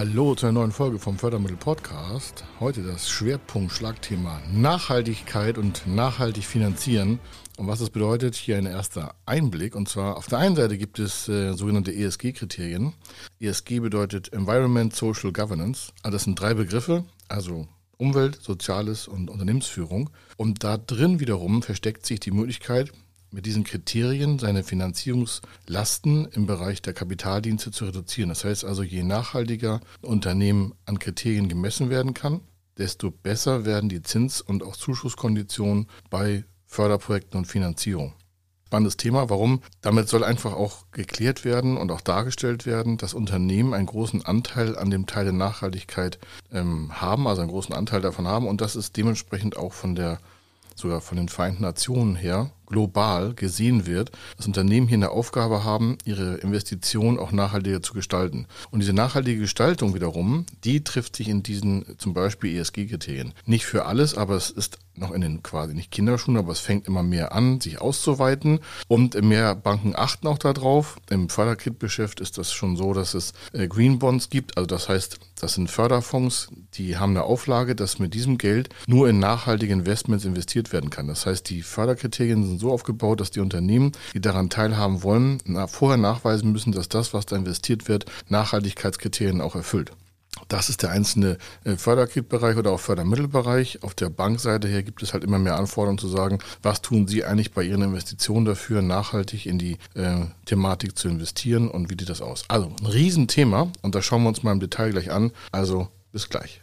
Hallo zu einer neuen Folge vom Fördermittel Podcast. Heute das Schwerpunkt-Schlagthema Nachhaltigkeit und nachhaltig finanzieren. Und was das bedeutet, hier ein erster Einblick. Und zwar auf der einen Seite gibt es äh, sogenannte ESG-Kriterien. ESG bedeutet Environment, Social Governance. Also das sind drei Begriffe, also Umwelt, Soziales und Unternehmensführung. Und da drin wiederum versteckt sich die Möglichkeit, mit diesen Kriterien seine Finanzierungslasten im Bereich der Kapitaldienste zu reduzieren. Das heißt also, je nachhaltiger Unternehmen an Kriterien gemessen werden kann, desto besser werden die Zins- und auch Zuschusskonditionen bei Förderprojekten und Finanzierung. Spannendes Thema. Warum? Damit soll einfach auch geklärt werden und auch dargestellt werden, dass Unternehmen einen großen Anteil an dem Teil der Nachhaltigkeit ähm, haben, also einen großen Anteil davon haben und das ist dementsprechend auch von der sogar von den Vereinten Nationen her global gesehen wird, dass Unternehmen hier eine Aufgabe haben, ihre Investitionen auch nachhaltiger zu gestalten. Und diese nachhaltige Gestaltung wiederum, die trifft sich in diesen zum Beispiel ESG-Kriterien. Nicht für alles, aber es ist noch in den quasi nicht Kinderschuhen, aber es fängt immer mehr an, sich auszuweiten und mehr Banken achten auch darauf. Im Förderkit-Geschäft ist das schon so, dass es äh, Green Bonds gibt, also das heißt, das sind Förderfonds, die haben eine Auflage, dass mit diesem Geld nur in nachhaltige Investments investiert werden kann. Das heißt, die Förderkriterien sind so aufgebaut, dass die Unternehmen, die daran teilhaben wollen, vorher nachweisen müssen, dass das, was da investiert wird, Nachhaltigkeitskriterien auch erfüllt. Das ist der einzelne äh, Förderkreditbereich oder auch Fördermittelbereich. Auf der Bankseite her gibt es halt immer mehr Anforderungen zu sagen, was tun Sie eigentlich bei Ihren Investitionen dafür, nachhaltig in die äh, Thematik zu investieren und wie sieht das aus? Also ein Riesenthema und da schauen wir uns mal im Detail gleich an. Also bis gleich.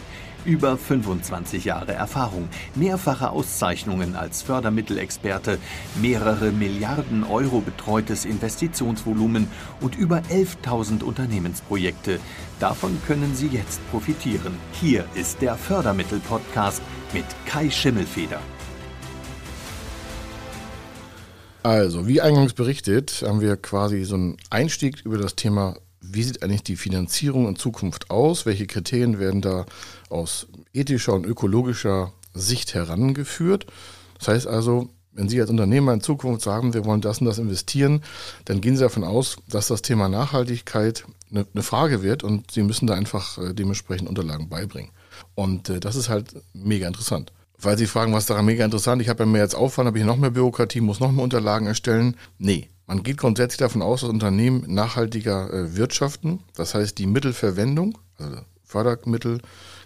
Über 25 Jahre Erfahrung, mehrfache Auszeichnungen als Fördermittelexperte, mehrere Milliarden Euro betreutes Investitionsvolumen und über 11.000 Unternehmensprojekte. Davon können Sie jetzt profitieren. Hier ist der Fördermittel-Podcast mit Kai Schimmelfeder. Also, wie eingangs berichtet, haben wir quasi so einen Einstieg über das Thema wie sieht eigentlich die Finanzierung in Zukunft aus? Welche Kriterien werden da aus ethischer und ökologischer Sicht herangeführt? Das heißt also, wenn Sie als Unternehmer in Zukunft sagen, wir wollen das und das investieren, dann gehen Sie davon aus, dass das Thema Nachhaltigkeit eine, eine Frage wird und Sie müssen da einfach äh, dementsprechend Unterlagen beibringen. Und äh, das ist halt mega interessant. Weil Sie fragen, was daran mega interessant? Ich habe ja mehr als Aufwand, habe ich noch mehr Bürokratie, muss noch mehr Unterlagen erstellen. Nee, man geht grundsätzlich davon aus, dass Unternehmen nachhaltiger äh, wirtschaften. Das heißt, die Mittelverwendung, also Fördermittel,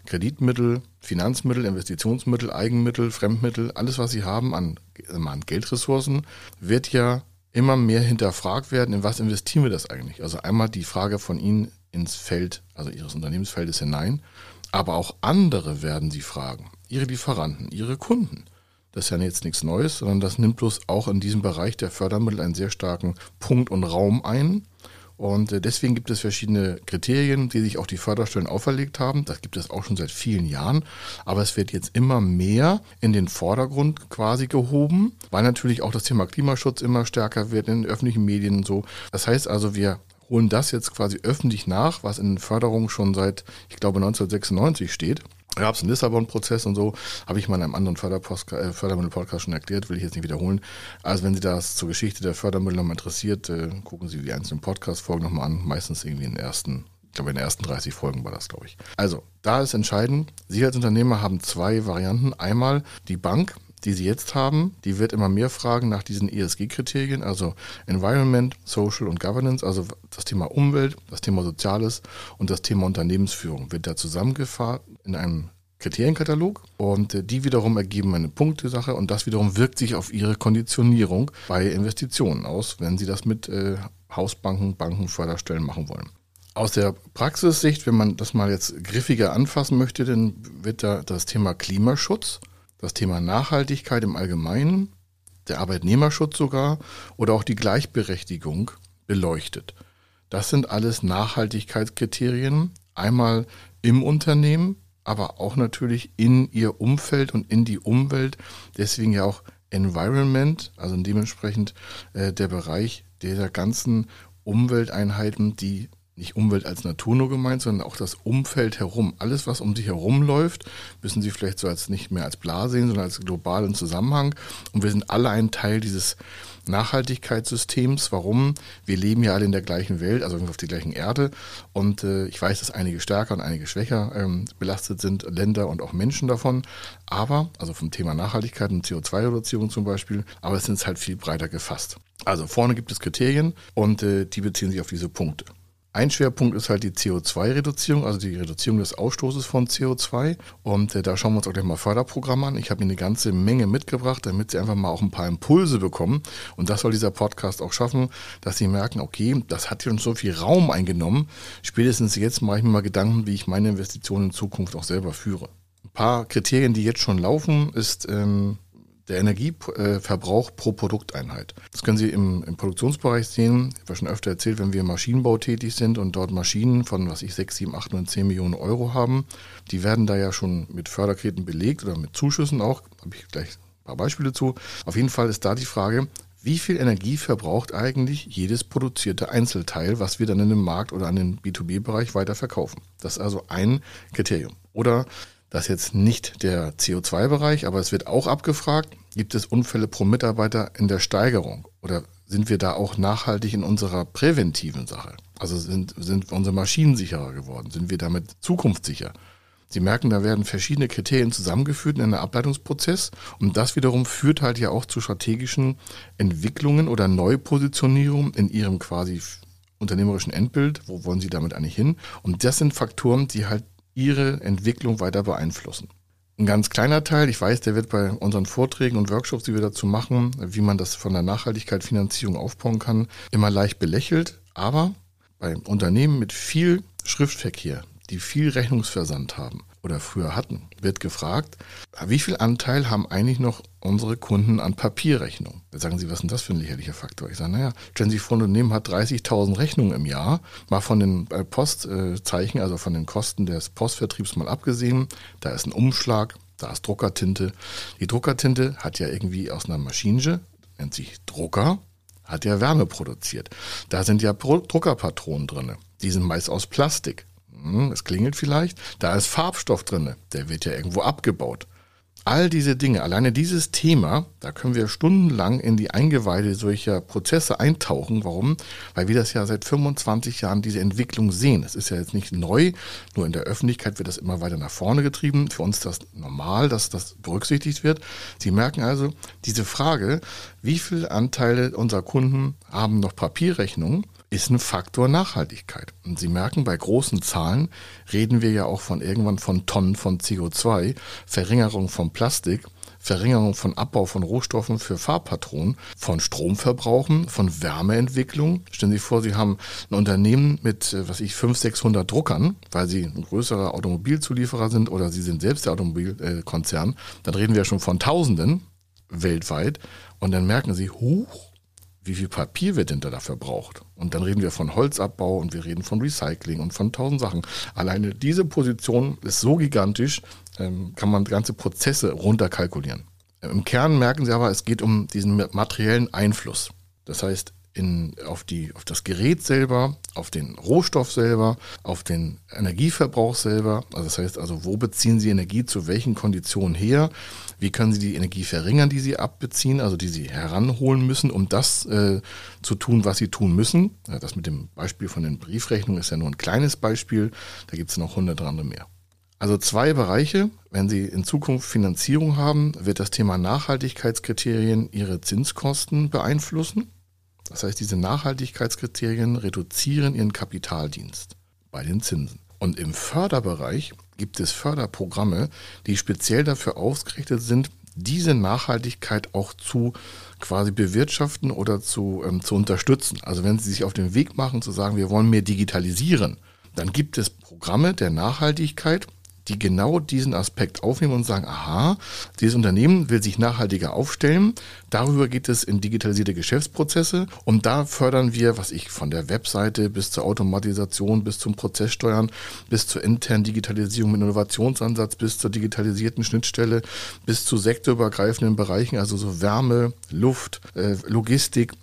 Kreditmittel, Finanzmittel, Investitionsmittel, Eigenmittel, Fremdmittel, alles, was sie haben an, an Geldressourcen, wird ja immer mehr hinterfragt werden, in was investieren wir das eigentlich? Also einmal die Frage von Ihnen ins Feld, also Ihres Unternehmensfeldes hinein, aber auch andere werden Sie fragen, Ihre Lieferanten, Ihre Kunden. Das ist ja jetzt nichts Neues, sondern das nimmt bloß auch in diesem Bereich der Fördermittel einen sehr starken Punkt und Raum ein. Und äh, deswegen gibt es verschiedene Kriterien, die sich auch die Förderstellen auferlegt haben. Das gibt es auch schon seit vielen Jahren. Aber es wird jetzt immer mehr in den Vordergrund quasi gehoben, weil natürlich auch das Thema Klimaschutz immer stärker wird in den öffentlichen Medien und so. Das heißt also, wir holen das jetzt quasi öffentlich nach, was in Förderung schon seit, ich glaube, 1996 steht gab es einen Lissabon-Prozess und so, habe ich mal in einem anderen äh, Fördermittel-Podcast schon erklärt, will ich jetzt nicht wiederholen. Also wenn Sie das zur Geschichte der Fördermittel nochmal interessiert, äh, gucken Sie die einzelnen Podcast-Folgen nochmal an, meistens irgendwie in den ersten, ich glaube in den ersten 30 Folgen war das, glaube ich. Also, da ist entscheidend, Sie als Unternehmer haben zwei Varianten. Einmal die Bank, die Sie jetzt haben, die wird immer mehr fragen nach diesen ESG-Kriterien, also Environment, Social und Governance, also das Thema Umwelt, das Thema Soziales und das Thema Unternehmensführung wird da zusammengefasst in einem Kriterienkatalog und äh, die wiederum ergeben eine Punktesache und das wiederum wirkt sich auf ihre Konditionierung bei Investitionen aus, wenn sie das mit äh, Hausbanken, Banken, Förderstellen machen wollen. Aus der Praxissicht, wenn man das mal jetzt griffiger anfassen möchte, dann wird da das Thema Klimaschutz das Thema Nachhaltigkeit im Allgemeinen, der Arbeitnehmerschutz sogar oder auch die Gleichberechtigung beleuchtet. Das sind alles Nachhaltigkeitskriterien, einmal im Unternehmen, aber auch natürlich in ihr Umfeld und in die Umwelt. Deswegen ja auch Environment, also dementsprechend äh, der Bereich dieser ganzen Umwelteinheiten, die nicht Umwelt als Natur nur gemeint, sondern auch das Umfeld herum. Alles, was um sich herum läuft, müssen Sie vielleicht so als nicht mehr als Bla sehen, sondern als globalen Zusammenhang. Und wir sind alle ein Teil dieses Nachhaltigkeitssystems. Warum? Wir leben ja alle in der gleichen Welt, also auf der gleichen Erde. Und äh, ich weiß, dass einige stärker und einige schwächer ähm, belastet sind, Länder und auch Menschen davon. Aber, also vom Thema Nachhaltigkeit und CO2-Reduzierung zum Beispiel, aber es sind halt viel breiter gefasst. Also vorne gibt es Kriterien und äh, die beziehen sich auf diese Punkte. Ein Schwerpunkt ist halt die CO2-Reduzierung, also die Reduzierung des Ausstoßes von CO2. Und äh, da schauen wir uns auch gleich mal Förderprogramme an. Ich habe Ihnen eine ganze Menge mitgebracht, damit Sie einfach mal auch ein paar Impulse bekommen. Und das soll dieser Podcast auch schaffen, dass Sie merken, okay, das hat schon so viel Raum eingenommen. Spätestens jetzt mache ich mir mal Gedanken, wie ich meine Investitionen in Zukunft auch selber führe. Ein paar Kriterien, die jetzt schon laufen, ist ähm, der Energieverbrauch pro Produkteinheit. Das können Sie im, im Produktionsbereich sehen. Ich habe schon öfter erzählt, wenn wir im Maschinenbau tätig sind und dort Maschinen von, was ich, 6, 7, 8, 9, 10 Millionen Euro haben, die werden da ja schon mit Förderkrediten belegt oder mit Zuschüssen auch. Habe ich gleich ein paar Beispiele zu. Auf jeden Fall ist da die Frage, wie viel Energie verbraucht eigentlich jedes produzierte Einzelteil, was wir dann in den Markt oder an den B2B-Bereich weiter verkaufen? Das ist also ein Kriterium. Oder das ist jetzt nicht der CO2-Bereich, aber es wird auch abgefragt, gibt es Unfälle pro Mitarbeiter in der Steigerung oder sind wir da auch nachhaltig in unserer präventiven Sache? Also sind, sind unsere Maschinen sicherer geworden? Sind wir damit zukunftssicher? Sie merken, da werden verschiedene Kriterien zusammengeführt in einem Ableitungsprozess und das wiederum führt halt ja auch zu strategischen Entwicklungen oder Neupositionierungen in Ihrem quasi unternehmerischen Endbild. Wo wollen Sie damit eigentlich hin? Und das sind Faktoren, die halt ihre Entwicklung weiter beeinflussen. Ein ganz kleiner Teil, ich weiß, der wird bei unseren Vorträgen und Workshops, die wir dazu machen, wie man das von der Nachhaltigkeit Finanzierung aufbauen kann, immer leicht belächelt. Aber bei Unternehmen mit viel Schriftverkehr, die viel Rechnungsversand haben oder früher hatten, wird gefragt, wie viel Anteil haben eigentlich noch unsere Kunden an Papierrechnungen? Da sagen sie, was ist denn das für ein lächerlicher Faktor? Ich sage, naja, stellen Sie sich vor, ein Unternehmen hat 30.000 Rechnungen im Jahr, mal von den äh, Postzeichen, also von den Kosten des Postvertriebs mal abgesehen, da ist ein Umschlag, da ist Druckertinte. Die Druckertinte hat ja irgendwie aus einer Maschine, nennt sich Drucker, hat ja Wärme produziert. Da sind ja Druckerpatronen drin. Die sind meist aus Plastik. Hm, es klingelt vielleicht, da ist Farbstoff drin, der wird ja irgendwo abgebaut. All diese Dinge, alleine dieses Thema, da können wir stundenlang in die Eingeweide solcher Prozesse eintauchen. Warum? Weil wir das ja seit 25 Jahren diese Entwicklung sehen. Es ist ja jetzt nicht neu, nur in der Öffentlichkeit wird das immer weiter nach vorne getrieben. Für uns ist das normal, dass das berücksichtigt wird. Sie merken also, diese Frage, wie viele Anteile unserer Kunden haben noch Papierrechnungen, ist ein Faktor Nachhaltigkeit. Und Sie merken, bei großen Zahlen reden wir ja auch von irgendwann von Tonnen von CO2, Verringerung von Plastik, Verringerung von Abbau von Rohstoffen für Fahrpatronen, von Stromverbrauchen, von Wärmeentwicklung. Stellen Sie sich vor, Sie haben ein Unternehmen mit, äh, was ich, 500, 600 Druckern, weil Sie ein größerer Automobilzulieferer sind oder Sie sind selbst der Automobilkonzern. Dann reden wir schon von Tausenden weltweit. Und dann merken Sie, huch, wie viel Papier wird denn da verbraucht? Und dann reden wir von Holzabbau und wir reden von Recycling und von tausend Sachen. Alleine diese Position ist so gigantisch, ähm, kann man ganze Prozesse runterkalkulieren. Im Kern merken Sie aber, es geht um diesen materiellen Einfluss. Das heißt, in, auf, die, auf das Gerät selber, auf den Rohstoff selber, auf den Energieverbrauch selber. Also das heißt also, wo beziehen Sie Energie zu welchen Konditionen her? Wie können Sie die Energie verringern, die Sie abbeziehen, also die Sie heranholen müssen, um das äh, zu tun, was Sie tun müssen? Das mit dem Beispiel von den Briefrechnungen ist ja nur ein kleines Beispiel. Da gibt es noch hunderte andere mehr. Also zwei Bereiche. Wenn Sie in Zukunft Finanzierung haben, wird das Thema Nachhaltigkeitskriterien Ihre Zinskosten beeinflussen. Das heißt, diese Nachhaltigkeitskriterien reduzieren ihren Kapitaldienst bei den Zinsen. Und im Förderbereich gibt es Förderprogramme, die speziell dafür ausgerichtet sind, diese Nachhaltigkeit auch zu quasi bewirtschaften oder zu, ähm, zu unterstützen. Also wenn Sie sich auf den Weg machen zu sagen, wir wollen mehr digitalisieren, dann gibt es Programme der Nachhaltigkeit, die genau diesen Aspekt aufnehmen und sagen, aha, dieses Unternehmen will sich nachhaltiger aufstellen. Darüber geht es in digitalisierte Geschäftsprozesse und da fördern wir, was ich von der Webseite bis zur Automatisation, bis zum Prozesssteuern, bis zur internen Digitalisierung mit Innovationsansatz, bis zur digitalisierten Schnittstelle, bis zu sektorübergreifenden Bereichen, also so Wärme, Luft, äh, Logistik,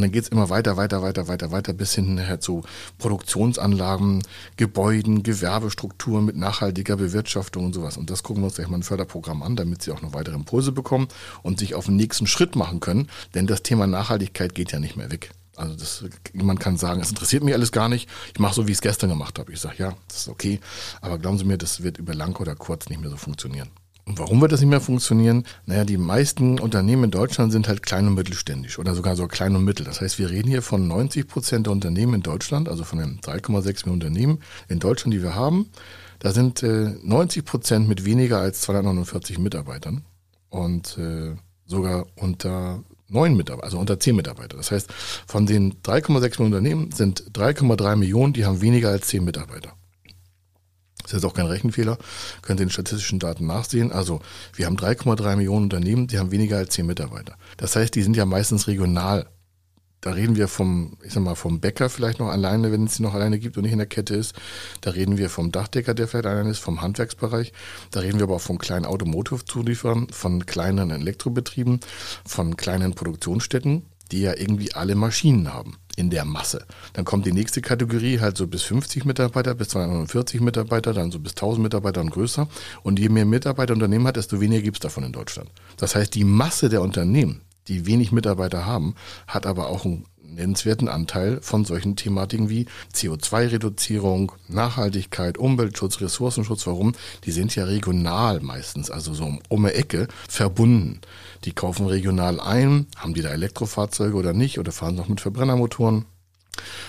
und dann geht es immer weiter, weiter, weiter, weiter, weiter bis hin zu Produktionsanlagen, Gebäuden, Gewerbestrukturen mit nachhaltiger Bewirtschaftung und sowas. Und das gucken wir uns gleich mal ein Förderprogramm an, damit Sie auch noch weitere Impulse bekommen und sich auf den nächsten Schritt machen können. Denn das Thema Nachhaltigkeit geht ja nicht mehr weg. Also das, man kann sagen, es interessiert mich alles gar nicht. Ich mache so, wie ich es gestern gemacht habe. Ich sage, ja, das ist okay. Aber glauben Sie mir, das wird über lang oder kurz nicht mehr so funktionieren. Und warum wird das nicht mehr funktionieren? Naja, die meisten Unternehmen in Deutschland sind halt klein und mittelständisch oder sogar so klein und mittel. Das heißt, wir reden hier von 90 Prozent der Unternehmen in Deutschland, also von den 3,6 Millionen Unternehmen in Deutschland, die wir haben. Da sind äh, 90 Prozent mit weniger als 249 Mitarbeitern und äh, sogar unter neun Mitarbeiter, also unter zehn Mitarbeiter. Das heißt, von den 3,6 Millionen Unternehmen sind 3,3 Millionen, die haben weniger als zehn Mitarbeiter. Das ist jetzt auch kein Rechenfehler, könnt ihr in den statistischen Daten nachsehen. Also wir haben 3,3 Millionen Unternehmen, die haben weniger als 10 Mitarbeiter. Das heißt, die sind ja meistens regional. Da reden wir vom, ich sag mal, vom Bäcker vielleicht noch alleine, wenn es sie noch alleine gibt und nicht in der Kette ist. Da reden wir vom Dachdecker, der vielleicht alleine ist, vom Handwerksbereich. Da reden wir aber auch von kleinen Automotive-Zulieferern, von kleinen Elektrobetrieben, von kleinen Produktionsstätten, die ja irgendwie alle Maschinen haben in der Masse. Dann kommt die nächste Kategorie, halt so bis 50 Mitarbeiter, bis 240 Mitarbeiter, dann so bis 1000 Mitarbeiter und größer. Und je mehr Mitarbeiter ein Unternehmen hat, desto weniger gibt es davon in Deutschland. Das heißt, die Masse der Unternehmen, die wenig Mitarbeiter haben, hat aber auch einen nennenswerten Anteil von solchen Thematiken wie CO2-Reduzierung, Nachhaltigkeit, Umweltschutz, Ressourcenschutz. Warum? Die sind ja regional meistens, also so um eine Ecke verbunden. Die kaufen regional ein, haben die da Elektrofahrzeuge oder nicht oder fahren noch mit Verbrennermotoren.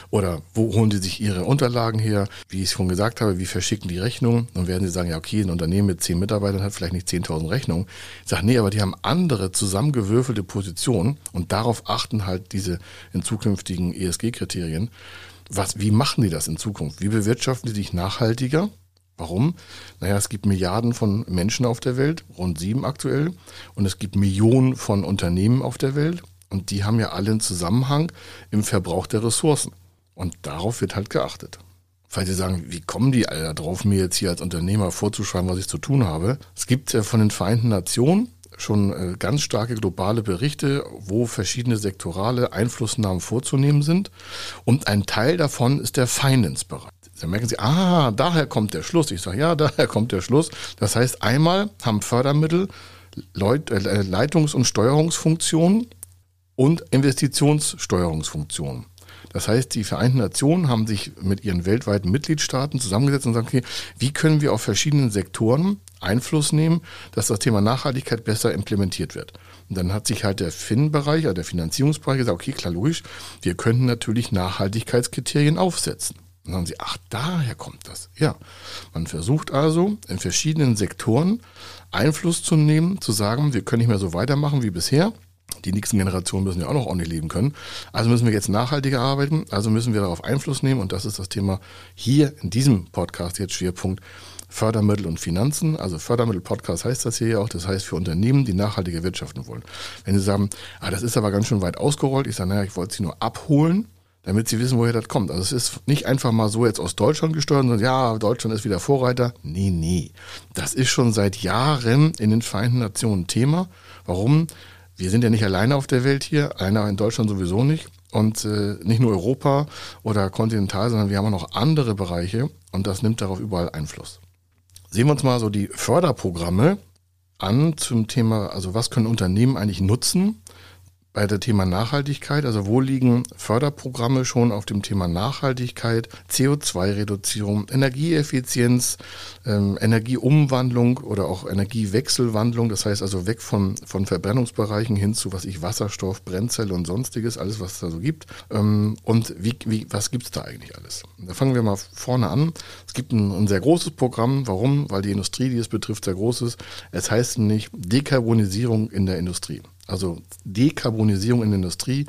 Oder wo holen die sich ihre Unterlagen her? Wie ich schon gesagt habe, wie verschicken die Rechnungen? Dann werden sie sagen, ja, okay, ein Unternehmen mit zehn Mitarbeitern hat vielleicht nicht 10.000 Rechnungen. Ich sage, nee, aber die haben andere zusammengewürfelte Positionen und darauf achten halt diese in zukünftigen ESG-Kriterien. Was, wie machen die das in Zukunft? Wie bewirtschaften die sich nachhaltiger? Warum? Naja, es gibt Milliarden von Menschen auf der Welt, rund sieben aktuell, und es gibt Millionen von Unternehmen auf der Welt, und die haben ja alle einen Zusammenhang im Verbrauch der Ressourcen. Und darauf wird halt geachtet. Falls Sie sagen, wie kommen die alle darauf, mir jetzt hier als Unternehmer vorzuschreiben, was ich zu tun habe? Es gibt von den Vereinten Nationen schon äh, ganz starke globale Berichte, wo verschiedene sektorale Einflussnahmen vorzunehmen sind. Und ein Teil davon ist der Finance-Bereich. Dann merken Sie, ah, daher kommt der Schluss. Ich sage, ja, daher kommt der Schluss. Das heißt, einmal haben Fördermittel Leut, äh, Leitungs- und Steuerungsfunktionen und Investitionssteuerungsfunktionen. Das heißt, die Vereinten Nationen haben sich mit ihren weltweiten Mitgliedstaaten zusammengesetzt und sagen, okay, wie können wir auf verschiedenen Sektoren Einfluss nehmen, dass das Thema Nachhaltigkeit besser implementiert wird. Und dann hat sich halt der FIN-Bereich, also der Finanzierungsbereich gesagt, okay, klar, logisch, wir könnten natürlich Nachhaltigkeitskriterien aufsetzen. Und dann sagen sie, ach, daher kommt das. Ja, man versucht also in verschiedenen Sektoren Einfluss zu nehmen, zu sagen, wir können nicht mehr so weitermachen wie bisher. Die nächsten Generationen müssen ja auch noch ordentlich leben können. Also müssen wir jetzt nachhaltiger arbeiten, also müssen wir darauf Einfluss nehmen und das ist das Thema hier in diesem Podcast jetzt Schwerpunkt Fördermittel und Finanzen. Also Fördermittel-Podcast heißt das hier ja auch. Das heißt für Unternehmen, die nachhaltige wirtschaften wollen. Wenn Sie sagen, ah, das ist aber ganz schön weit ausgerollt, ich sage, naja, ich wollte Sie nur abholen damit sie wissen, woher das kommt. Also es ist nicht einfach mal so jetzt aus Deutschland gesteuert und ja, Deutschland ist wieder Vorreiter. Nee, nee. Das ist schon seit Jahren in den Vereinten Nationen Thema. Warum? Wir sind ja nicht alleine auf der Welt hier, einer in Deutschland sowieso nicht. Und äh, nicht nur Europa oder kontinental, sondern wir haben auch noch andere Bereiche und das nimmt darauf überall Einfluss. Sehen wir uns mal so die Förderprogramme an zum Thema, also was können Unternehmen eigentlich nutzen, bei der Thema Nachhaltigkeit, also wo liegen Förderprogramme schon auf dem Thema Nachhaltigkeit, CO2-Reduzierung, Energieeffizienz, ähm, Energieumwandlung oder auch Energiewechselwandlung, das heißt also weg von, von Verbrennungsbereichen hin zu, was ich Wasserstoff, Brennzelle und sonstiges, alles was es da so gibt. Ähm, und wie, wie, was gibt's da eigentlich alles? Da fangen wir mal vorne an. Es gibt ein, ein sehr großes Programm. Warum? Weil die Industrie, die es betrifft, sehr groß ist. Es heißt nämlich Dekarbonisierung in der Industrie also Dekarbonisierung in der Industrie.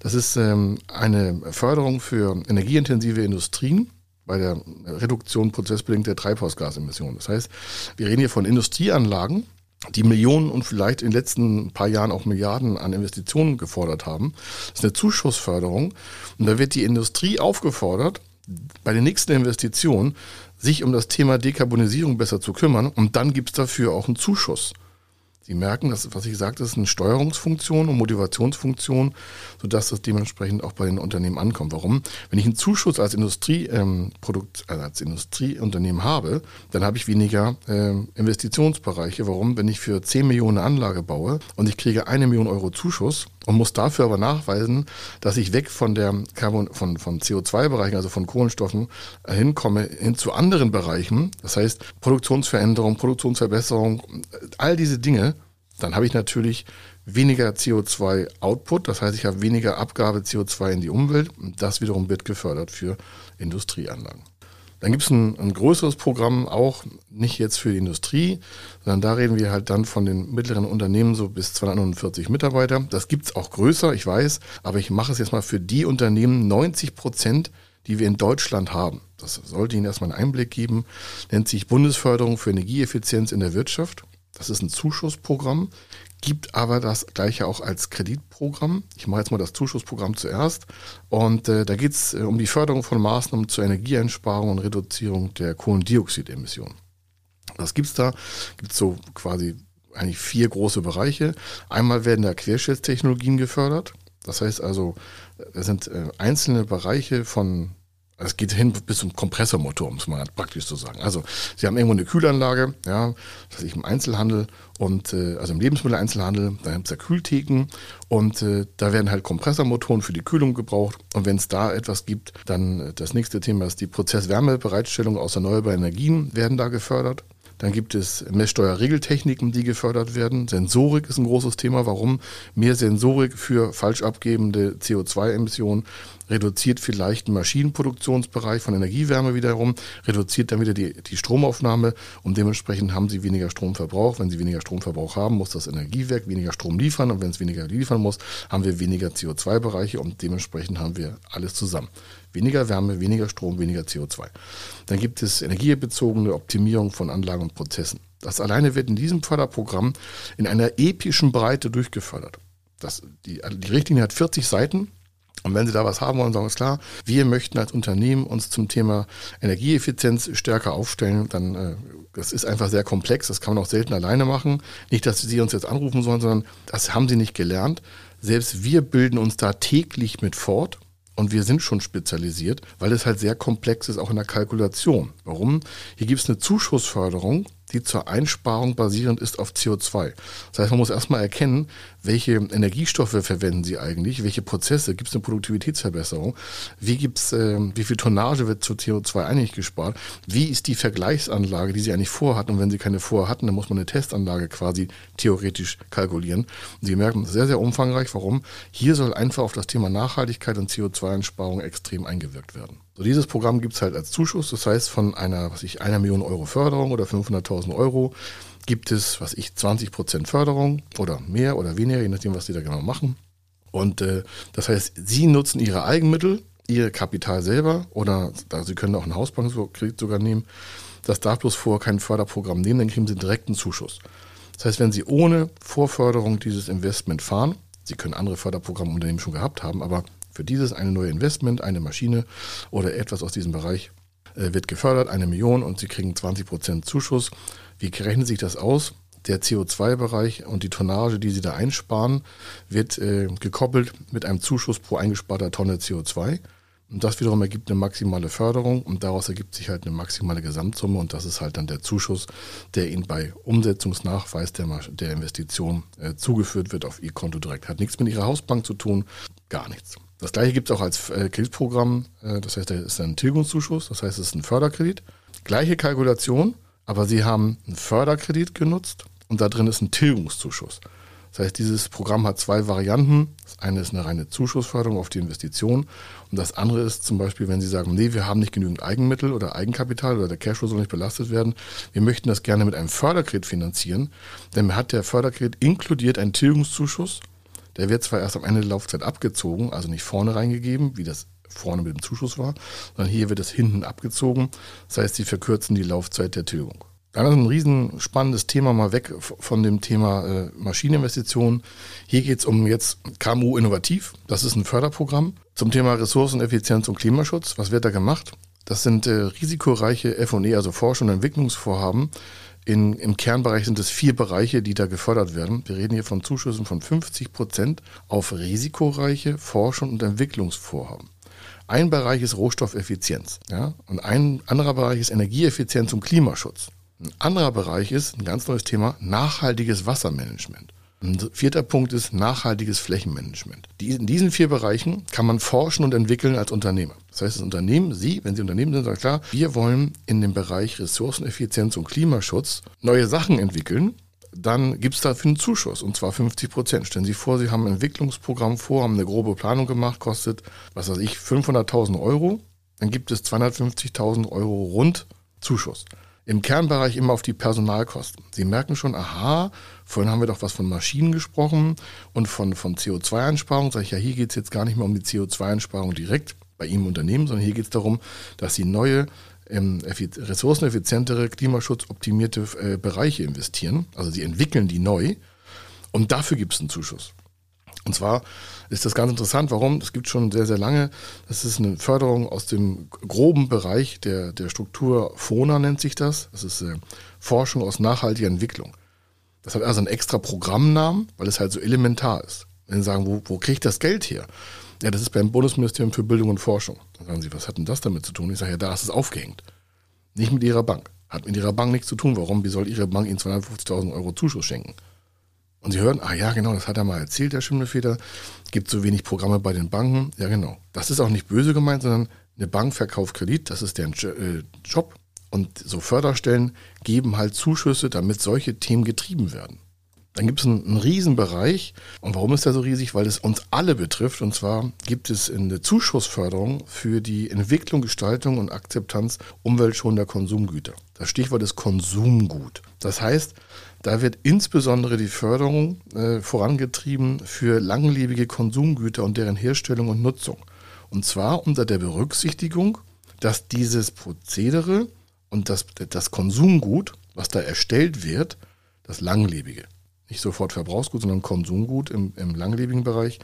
Das ist ähm, eine Förderung für energieintensive Industrien. bei der Reduktion prozessbedingter Treibhausgasemissionen. Das heißt, wir reden hier von Industrieanlagen, die Millionen und vielleicht in den letzten paar Jahren auch Milliarden an Investitionen gefordert haben. Das ist eine Zuschussförderung. Und da wird die Industrie aufgefordert, bei den nächsten Investitionen sich um das Thema Dekarbonisierung besser zu kümmern. Und dann gibt es dafür auch einen Zuschuss. Sie merken, dass, was ich sagte, ist eine Steuerungsfunktion und Motivationsfunktion, sodass das dementsprechend auch bei den Unternehmen ankommt. Warum? Wenn ich einen Zuschuss als Industrieprodukt, ähm, äh, als Industrieunternehmen habe, dann habe ich weniger äh, Investitionsbereiche. Warum? Wenn ich für 10 Millionen Anlage baue und ich kriege eine Million Euro Zuschuss, und muss dafür aber nachweisen, dass ich weg von der Carbon, von, von CO2-Bereichen, also von Kohlenstoffen, äh, hinkomme hin zu anderen Bereichen. Das heißt Produktionsveränderung, Produktionsverbesserung, äh, all diese Dinge. Dann habe ich natürlich weniger CO2-Output, das heißt, ich habe weniger Abgabe CO2 in die Umwelt. Das wiederum wird gefördert für Industrieanlagen. Dann gibt es ein, ein, größeres Programm, auch nicht jetzt für die Industrie, sondern da reden wir halt dann von den mittleren Unternehmen so bis 249 Mitarbeiter. Das gibt es auch größer, ich weiß, aber ich mache es jetzt mal für die Unternehmen 90 Prozent, die wir in Deutschland haben. Das sollte Ihnen erstmal einen Einblick geben. Nennt sich Bundesförderung für Energieeffizienz in der Wirtschaft. Das ist ein Zuschussprogramm, gibt aber das gleiche auch als Kreditprogramm. Ich mache jetzt mal das Zuschussprogramm zuerst. Und äh, da geht es äh, um die Förderung von Maßnahmen zur Energieeinsparung und Reduzierung der Kohlendioxidemissionen. Was gibt es da? Gibt so quasi eigentlich vier große Bereiche. Einmal werden da Querschnittstechnologien gefördert. Das heißt also, das sind äh, einzelne Bereiche von es geht hin bis zum Kompressormotor, muss man praktisch so sagen. Also Sie haben irgendwo eine Kühlanlage, ja, das heißt im Einzelhandel und äh, also im Lebensmitteleinzelhandel, da gibt es ja Kühltheken und äh, da werden halt Kompressormotoren für die Kühlung gebraucht. Und wenn es da etwas gibt, dann äh, das nächste Thema ist die Prozesswärmebereitstellung aus erneuerbaren Energien werden da gefördert. Dann gibt es Messsteuerregeltechniken, die gefördert werden. Sensorik ist ein großes Thema. Warum? Mehr Sensorik für falsch abgebende CO2-Emissionen reduziert vielleicht den Maschinenproduktionsbereich von Energiewärme wiederum, reduziert dann wieder die, die Stromaufnahme und dementsprechend haben sie weniger Stromverbrauch. Wenn sie weniger Stromverbrauch haben, muss das Energiewerk weniger Strom liefern und wenn es weniger liefern muss, haben wir weniger CO2-Bereiche und dementsprechend haben wir alles zusammen. Weniger Wärme, weniger Strom, weniger CO2. Dann gibt es energiebezogene Optimierung von Anlagen und Prozessen. Das alleine wird in diesem Förderprogramm in einer epischen Breite durchgefördert. Das, die, die Richtlinie hat 40 Seiten und wenn Sie da was haben wollen, sagen wir es klar, wir möchten als Unternehmen uns zum Thema Energieeffizienz stärker aufstellen, dann äh, das ist einfach sehr komplex, das kann man auch selten alleine machen. Nicht, dass Sie uns jetzt anrufen sollen, sondern das haben Sie nicht gelernt. Selbst wir bilden uns da täglich mit fort. Und wir sind schon spezialisiert, weil es halt sehr komplex ist, auch in der Kalkulation. Warum? Hier gibt es eine Zuschussförderung, die zur Einsparung basierend ist auf CO2. Das heißt, man muss erstmal erkennen, welche Energiestoffe verwenden Sie eigentlich, welche Prozesse, gibt es eine Produktivitätsverbesserung, wie gibt's, äh, wie viel Tonnage wird zu CO2 eigentlich gespart, wie ist die Vergleichsanlage, die Sie eigentlich vorhatten und wenn Sie keine vorhatten, dann muss man eine Testanlage quasi theoretisch kalkulieren. Und Sie merken, sehr, sehr umfangreich. Warum? Hier soll einfach auf das Thema Nachhaltigkeit und CO2-Einsparung extrem eingewirkt werden. So, dieses Programm gibt es halt als Zuschuss, das heißt von einer, was ich, einer Million Euro Förderung oder 500.000 Euro gibt es, was ich, 20 Prozent Förderung oder mehr oder weniger, je nachdem, was sie da genau machen. Und äh, das heißt, sie nutzen ihre Eigenmittel, ihr Kapital selber oder da, sie können auch einen Hausbankkredit sogar nehmen. Das darf bloß vorher kein Förderprogramm nehmen, dann kriegen sie direkt einen Zuschuss. Das heißt, wenn sie ohne Vorförderung dieses Investment fahren, sie können andere Förderprogramme schon gehabt haben, aber für dieses eine neue Investment, eine Maschine oder etwas aus diesem Bereich äh, wird gefördert, eine Million und Sie kriegen 20 Prozent Zuschuss. Wie rechnet sich das aus? Der CO2-Bereich und die Tonnage, die Sie da einsparen, wird äh, gekoppelt mit einem Zuschuss pro eingesparter Tonne CO2. Und das wiederum ergibt eine maximale Förderung und daraus ergibt sich halt eine maximale Gesamtsumme und das ist halt dann der Zuschuss, der Ihnen bei Umsetzungsnachweis der, der Investition äh, zugeführt wird auf Ihr Konto direkt. Hat nichts mit Ihrer Hausbank zu tun, gar nichts. Das gleiche gibt es auch als äh, Kreditprogramm, äh, das heißt, da ist ein Tilgungszuschuss, das heißt, es ist ein Förderkredit. Gleiche Kalkulation, aber Sie haben einen Förderkredit genutzt und da drin ist ein Tilgungszuschuss. Das heißt, dieses Programm hat zwei Varianten. Das eine ist eine reine Zuschussförderung auf die Investition und das andere ist zum Beispiel, wenn Sie sagen, nee, wir haben nicht genügend Eigenmittel oder Eigenkapital oder der Cashflow soll nicht belastet werden, wir möchten das gerne mit einem Förderkredit finanzieren, dann hat der Förderkredit inkludiert einen Tilgungszuschuss der wird zwar erst am Ende der Laufzeit abgezogen, also nicht vorne reingegeben, wie das vorne mit dem Zuschuss war, sondern hier wird es hinten abgezogen. Das heißt, sie verkürzen die Laufzeit der Tilgung. Dann ist ein riesen spannendes Thema mal weg von dem Thema äh, Maschineninvestitionen. Hier geht es um jetzt KMU Innovativ. Das ist ein Förderprogramm zum Thema Ressourceneffizienz und Klimaschutz. Was wird da gemacht? Das sind äh, risikoreiche FE, also Forschung und Entwicklungsvorhaben. In, Im Kernbereich sind es vier Bereiche, die da gefördert werden. Wir reden hier von Zuschüssen von 50 Prozent auf risikoreiche Forschung und Entwicklungsvorhaben. Ein Bereich ist Rohstoffeffizienz ja? und ein anderer Bereich ist Energieeffizienz und Klimaschutz. Ein anderer Bereich ist ein ganz neues Thema, nachhaltiges Wassermanagement. Ein vierter Punkt ist nachhaltiges Flächenmanagement. in diesen vier Bereichen kann man forschen und entwickeln als Unternehmer. Das heißt, das Unternehmen, Sie, wenn Sie Unternehmen sind, sagen klar, wir wollen in dem Bereich Ressourceneffizienz und Klimaschutz neue Sachen entwickeln. Dann gibt es dafür einen Zuschuss und zwar 50 Prozent. Stellen Sie vor, Sie haben ein Entwicklungsprogramm vor, haben eine grobe Planung gemacht, kostet, was weiß ich, 500.000 Euro. Dann gibt es 250.000 Euro rund Zuschuss im Kernbereich immer auf die Personalkosten. Sie merken schon, aha, vorhin haben wir doch was von Maschinen gesprochen und von, von CO2-Einsparung. Sag ich, ja, hier geht es jetzt gar nicht mehr um die CO2-Einsparung direkt bei Ihnen im Unternehmen, sondern hier geht es darum, dass Sie neue, ähm, ressourceneffizientere, klimaschutzoptimierte äh, Bereiche investieren. Also Sie entwickeln die neu und dafür gibt es einen Zuschuss. Und zwar ist das ganz interessant. Warum? Das gibt schon sehr, sehr lange. Das ist eine Förderung aus dem groben Bereich der, der Struktur FONA nennt sich das. Das ist äh, Forschung aus nachhaltiger Entwicklung. Das hat also einen extra Programmnamen, weil es halt so elementar ist. Wenn Sie sagen, wo, wo kriege ich das Geld her? Ja, das ist beim Bundesministerium für Bildung und Forschung. Dann sagen Sie, was hat denn das damit zu tun? Ich sage, ja, da ist es aufgehängt. Nicht mit Ihrer Bank. Hat mit Ihrer Bank nichts zu tun. Warum? Wie soll Ihre Bank Ihnen 250.000 Euro Zuschuss schenken? Und Sie hören, ah ja, genau, das hat er mal erzählt, der Schimmelfeder. Gibt so wenig Programme bei den Banken. Ja, genau. Das ist auch nicht böse gemeint, sondern eine Bank verkauft Kredit, das ist deren äh, Job. Und so Förderstellen geben halt Zuschüsse, damit solche Themen getrieben werden. Dann gibt es einen, einen Riesenbereich. Und warum ist der so riesig? Weil es uns alle betrifft. Und zwar gibt es eine Zuschussförderung für die Entwicklung, Gestaltung und Akzeptanz umweltschonender Konsumgüter. Das Stichwort ist Konsumgut. Das heißt, da wird insbesondere die Förderung äh, vorangetrieben für langlebige Konsumgüter und deren Herstellung und Nutzung. Und zwar unter der Berücksichtigung, dass dieses Prozedere und das, das Konsumgut, was da erstellt wird, das langlebige, nicht sofort Verbrauchsgut, sondern Konsumgut im, im langlebigen Bereich,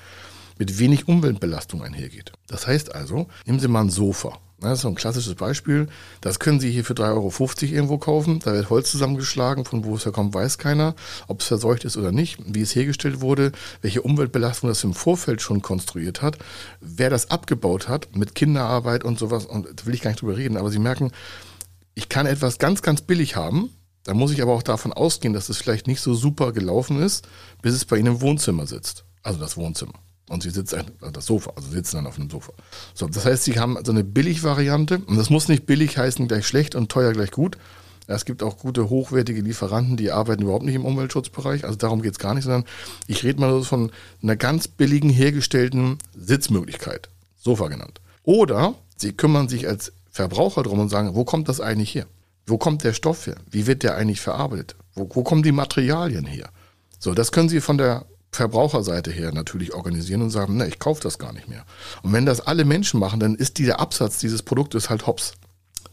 mit wenig Umweltbelastung einhergeht. Das heißt also, nehmen Sie mal ein Sofa. Das ist so ein klassisches Beispiel. Das können Sie hier für 3,50 Euro irgendwo kaufen. Da wird Holz zusammengeschlagen. Von wo es herkommt, weiß keiner. Ob es verseucht ist oder nicht. Wie es hergestellt wurde. Welche Umweltbelastung das im Vorfeld schon konstruiert hat. Wer das abgebaut hat mit Kinderarbeit und sowas. Und da will ich gar nicht drüber reden. Aber Sie merken, ich kann etwas ganz, ganz billig haben. Da muss ich aber auch davon ausgehen, dass es vielleicht nicht so super gelaufen ist, bis es bei Ihnen im Wohnzimmer sitzt. Also das Wohnzimmer. Und sie also das Sofa, also sitzen dann auf einem Sofa. So, das heißt, sie haben so eine Billig-Variante. Und das muss nicht billig heißen gleich schlecht und teuer gleich gut. Es gibt auch gute, hochwertige Lieferanten, die arbeiten überhaupt nicht im Umweltschutzbereich. Also darum geht es gar nicht, sondern ich rede mal von einer ganz billigen hergestellten Sitzmöglichkeit. Sofa genannt. Oder sie kümmern sich als Verbraucher drum und sagen, wo kommt das eigentlich her? Wo kommt der Stoff her? Wie wird der eigentlich verarbeitet? Wo, wo kommen die Materialien her? So, das können Sie von der Verbraucherseite her natürlich organisieren und sagen, ne, ich kaufe das gar nicht mehr. Und wenn das alle Menschen machen, dann ist dieser Absatz dieses Produktes halt hops.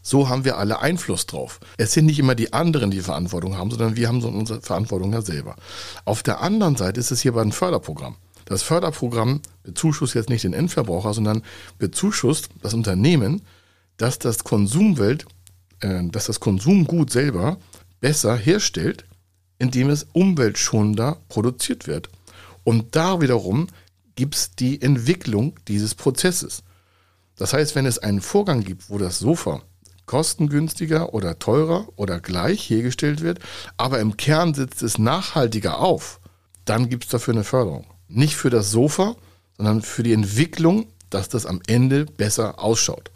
So haben wir alle Einfluss drauf. Es sind nicht immer die anderen, die Verantwortung haben, sondern wir haben so unsere Verantwortung ja selber. Auf der anderen Seite ist es hierbei ein Förderprogramm. Das Förderprogramm bezuschusst jetzt nicht den Endverbraucher, sondern bezuschusst das Unternehmen, dass das Konsumwelt, äh, dass das Konsumgut selber besser herstellt, indem es umweltschonender produziert wird. Und da wiederum gibt es die Entwicklung dieses Prozesses. Das heißt, wenn es einen Vorgang gibt, wo das Sofa kostengünstiger oder teurer oder gleich hergestellt wird, aber im Kern sitzt es nachhaltiger auf, dann gibt es dafür eine Förderung. Nicht für das Sofa, sondern für die Entwicklung, dass das am Ende besser ausschaut,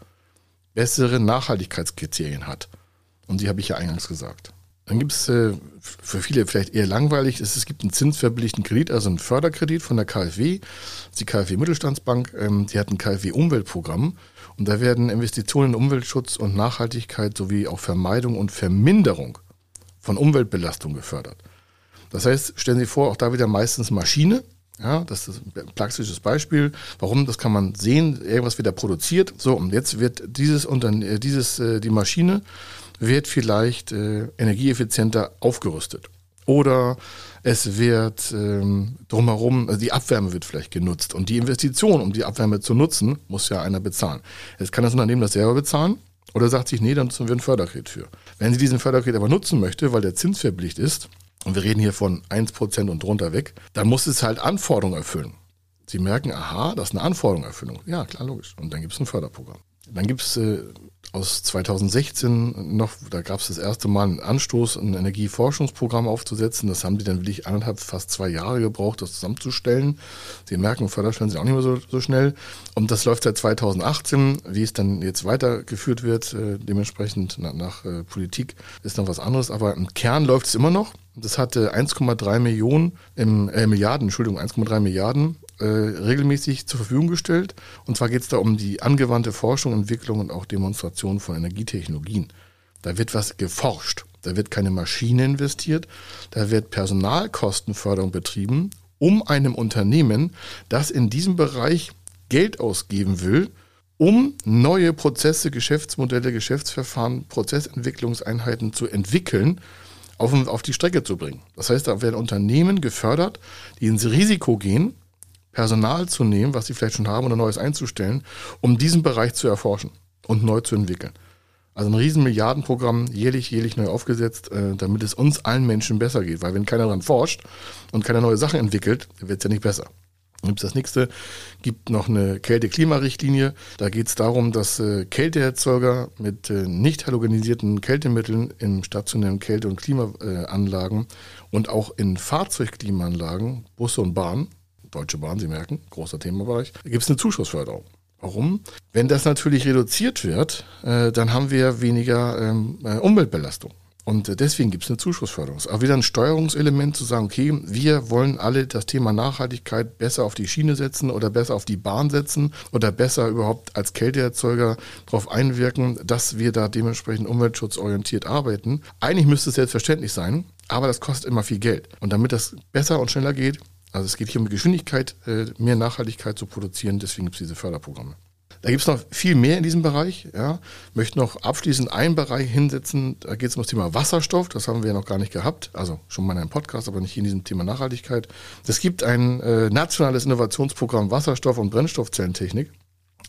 bessere Nachhaltigkeitskriterien hat. Und die habe ich ja eingangs gesagt. Dann gibt es äh, für viele vielleicht eher langweilig, es, es gibt einen zinsverbilligten Kredit, also einen Förderkredit von der KfW, die KfW Mittelstandsbank, ähm, die hat ein KfW Umweltprogramm und da werden Investitionen in Umweltschutz und Nachhaltigkeit sowie auch Vermeidung und Verminderung von Umweltbelastung gefördert. Das heißt, stellen Sie vor, auch da wieder meistens Maschine, Ja, das ist ein plastisches Beispiel. Warum? Das kann man sehen. Irgendwas wird da produziert. So, und jetzt wird dieses, dieses, äh, die Maschine wird vielleicht äh, energieeffizienter aufgerüstet. Oder es wird ähm, drumherum, also die Abwärme wird vielleicht genutzt. Und die Investition, um die Abwärme zu nutzen, muss ja einer bezahlen. Jetzt kann das Unternehmen das selber bezahlen. Oder sagt sich, nee, dann nutzen wir ein Förderkredit für. Wenn sie diesen Förderkredit aber nutzen möchte, weil der Zins verblicht ist, und wir reden hier von 1% und drunter weg, dann muss es halt Anforderungen erfüllen. Sie merken, aha, das ist eine Anforderungserfüllung. Ja, klar, logisch. Und dann gibt es ein Förderprogramm. Dann gibt es äh, aus 2016 noch, da gab es das erste Mal einen Anstoß, ein Energieforschungsprogramm aufzusetzen. Das haben die dann wirklich anderthalb, fast zwei Jahre gebraucht, das zusammenzustellen. Sie merken, Förderstellen sind auch nicht mehr so, so schnell. Und das läuft seit 2018. Wie es dann jetzt weitergeführt wird, äh, dementsprechend nach, nach äh, Politik, ist noch was anderes. Aber im Kern läuft es immer noch. Das hatte 1,3 Millionen, im, äh, Milliarden, Entschuldigung, 1,3 Milliarden äh, regelmäßig zur Verfügung gestellt. Und zwar geht es da um die angewandte Forschung, Entwicklung und auch Demonstration von Energietechnologien. Da wird was geforscht. Da wird keine Maschine investiert. Da wird Personalkostenförderung betrieben, um einem Unternehmen, das in diesem Bereich Geld ausgeben will, um neue Prozesse, Geschäftsmodelle, Geschäftsverfahren, Prozessentwicklungseinheiten zu entwickeln, auf, auf die Strecke zu bringen. Das heißt, da werden Unternehmen gefördert, die ins Risiko gehen, Personal zu nehmen, was sie vielleicht schon haben, oder Neues einzustellen, um diesen Bereich zu erforschen und neu zu entwickeln. Also ein riesen Milliardenprogramm, jährlich, jährlich neu aufgesetzt, äh, damit es uns allen Menschen besser geht. Weil wenn keiner daran forscht und keine neue Sachen entwickelt, wird es ja nicht besser. Gibt das nächste, gibt noch eine Kälte-Klima-Richtlinie. Da geht es darum, dass äh, Kälteerzeuger mit äh, nicht halogenisierten Kältemitteln in stationären Kälte- und Klimaanlagen und auch in Fahrzeugklimaanlagen, Busse und Bahnen, Deutsche Bahn, Sie merken, großer Themenbereich, gibt es eine Zuschussförderung. Warum? Wenn das natürlich reduziert wird, äh, dann haben wir weniger ähm, äh, Umweltbelastung. Und äh, deswegen gibt es eine Zuschussförderung. Es ist auch wieder ein Steuerungselement zu sagen, okay, wir wollen alle das Thema Nachhaltigkeit besser auf die Schiene setzen oder besser auf die Bahn setzen oder besser überhaupt als Kälteerzeuger darauf einwirken, dass wir da dementsprechend umweltschutzorientiert arbeiten. Eigentlich müsste es selbstverständlich sein, aber das kostet immer viel Geld. Und damit das besser und schneller geht, also es geht hier um Geschwindigkeit, äh, mehr Nachhaltigkeit zu produzieren, deswegen gibt es diese Förderprogramme. Da gibt es noch viel mehr in diesem Bereich. Ja. Ich möchte noch abschließend einen Bereich hinsetzen, da geht es um das Thema Wasserstoff, das haben wir ja noch gar nicht gehabt, also schon mal in einem Podcast, aber nicht in diesem Thema Nachhaltigkeit. Es gibt ein äh, nationales Innovationsprogramm Wasserstoff- und Brennstoffzellentechnik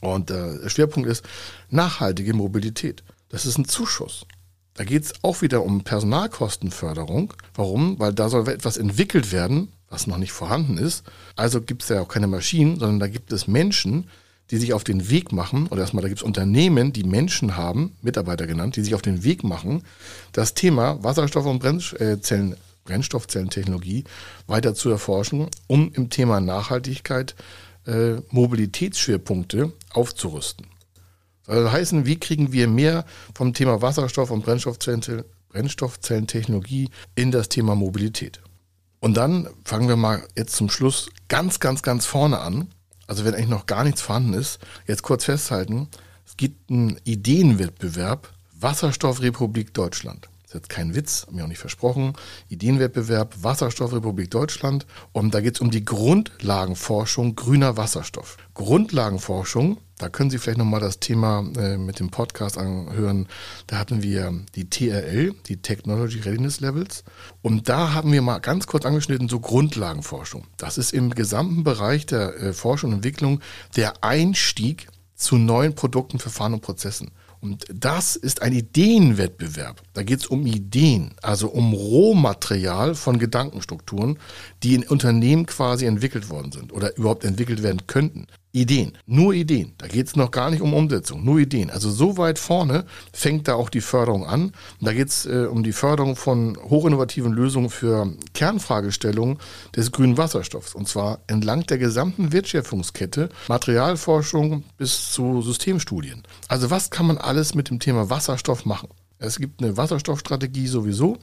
und äh, der Schwerpunkt ist nachhaltige Mobilität. Das ist ein Zuschuss. Da geht es auch wieder um Personalkostenförderung. Warum? Weil da soll etwas entwickelt werden, was noch nicht vorhanden ist. Also gibt es ja auch keine Maschinen, sondern da gibt es Menschen, die sich auf den Weg machen, oder erstmal, da gibt es Unternehmen, die Menschen haben, Mitarbeiter genannt, die sich auf den Weg machen, das Thema Wasserstoff- und Brennzellen, Brennstoffzellentechnologie weiter zu erforschen, um im Thema Nachhaltigkeit äh, Mobilitätsschwerpunkte aufzurüsten. Das heißen, wie kriegen wir mehr vom Thema Wasserstoff- und Brennstoffzellentechnologie in das Thema Mobilität? Und dann fangen wir mal jetzt zum Schluss ganz, ganz, ganz vorne an. Also wenn eigentlich noch gar nichts vorhanden ist, jetzt kurz festhalten, es gibt einen Ideenwettbewerb Wasserstoffrepublik Deutschland. Das ist jetzt kein Witz, mir auch nicht versprochen. Ideenwettbewerb Wasserstoffrepublik Deutschland. Und da geht es um die Grundlagenforschung grüner Wasserstoff. Grundlagenforschung da können Sie vielleicht nochmal das Thema äh, mit dem Podcast anhören. Da hatten wir die TRL, die Technology Readiness Levels. Und da haben wir mal ganz kurz angeschnitten, so Grundlagenforschung. Das ist im gesamten Bereich der äh, Forschung und Entwicklung der Einstieg zu neuen Produkten, Verfahren und Prozessen. Und das ist ein Ideenwettbewerb. Da geht es um Ideen, also um Rohmaterial von Gedankenstrukturen, die in Unternehmen quasi entwickelt worden sind oder überhaupt entwickelt werden könnten. Ideen, nur Ideen. Da geht es noch gar nicht um Umsetzung, nur Ideen. Also so weit vorne fängt da auch die Förderung an. Da geht es äh, um die Förderung von hochinnovativen Lösungen für Kernfragestellungen des grünen Wasserstoffs. Und zwar entlang der gesamten Wertschöpfungskette, Materialforschung bis zu Systemstudien. Also was kann man alles mit dem Thema Wasserstoff machen? Es gibt eine Wasserstoffstrategie sowieso.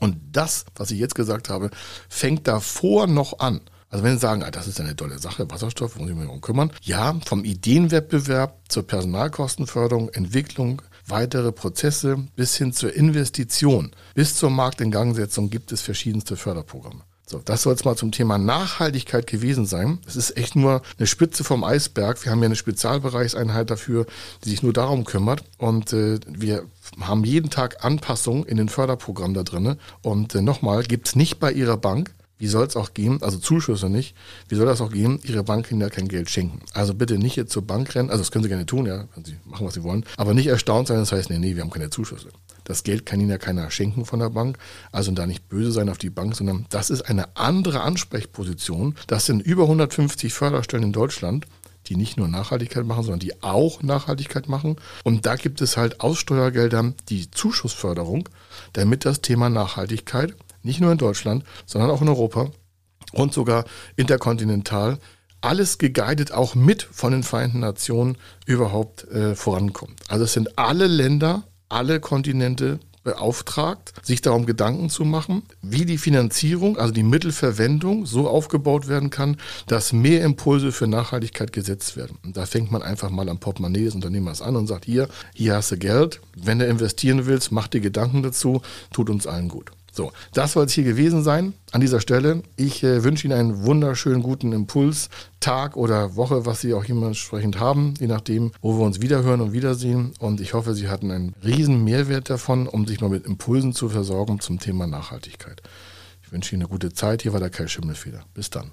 Und das, was ich jetzt gesagt habe, fängt davor noch an. Also wenn Sie sagen, ah, das ist eine tolle Sache, Wasserstoff, muss ich mich darum kümmern. Ja, vom Ideenwettbewerb zur Personalkostenförderung, Entwicklung, weitere Prozesse bis hin zur Investition, bis zur Marktingangsetzung gibt es verschiedenste Förderprogramme. So, das soll es mal zum Thema Nachhaltigkeit gewesen sein. Es ist echt nur eine Spitze vom Eisberg. Wir haben ja eine Spezialbereichseinheit dafür, die sich nur darum kümmert. Und äh, wir haben jeden Tag Anpassungen in den Förderprogrammen da drin. Und äh, nochmal, gibt es nicht bei Ihrer Bank. Wie soll es auch gehen, also Zuschüsse nicht, wie soll das auch gehen, Ihre Bank Ihnen ja kein Geld schenken. Also bitte nicht jetzt zur Bank rennen, also das können Sie gerne tun, ja, Sie machen, was Sie wollen, aber nicht erstaunt sein, das heißt, nee, nee, wir haben keine Zuschüsse. Das Geld kann Ihnen ja keiner schenken von der Bank. Also da nicht böse sein auf die Bank, sondern das ist eine andere Ansprechposition. Das sind über 150 Förderstellen in Deutschland die nicht nur Nachhaltigkeit machen, sondern die auch Nachhaltigkeit machen. Und da gibt es halt aus Steuergeldern die Zuschussförderung, damit das Thema Nachhaltigkeit nicht nur in Deutschland, sondern auch in Europa und sogar interkontinental alles geguidet auch mit von den Vereinten Nationen überhaupt äh, vorankommt. Also es sind alle Länder alle Kontinente beauftragt, sich darum Gedanken zu machen, wie die Finanzierung, also die Mittelverwendung so aufgebaut werden kann, dass mehr Impulse für Nachhaltigkeit gesetzt werden. Und da fängt man einfach mal am Portemonnaie des Unternehmers an und sagt, hier, hier hast du Geld, wenn du investieren willst, mach dir Gedanken dazu, tut uns allen gut. So, das soll es hier gewesen sein an dieser Stelle. Ich äh, wünsche Ihnen einen wunderschönen guten Impuls, Tag oder Woche, was Sie auch entsprechend haben, je nachdem, wo wir uns wiederhören und wiedersehen. Und ich hoffe, Sie hatten einen riesen Mehrwert davon, um sich mal mit Impulsen zu versorgen zum Thema Nachhaltigkeit. Ich wünsche Ihnen eine gute Zeit. Hier war der Kai Schimmelfeder. Bis dann.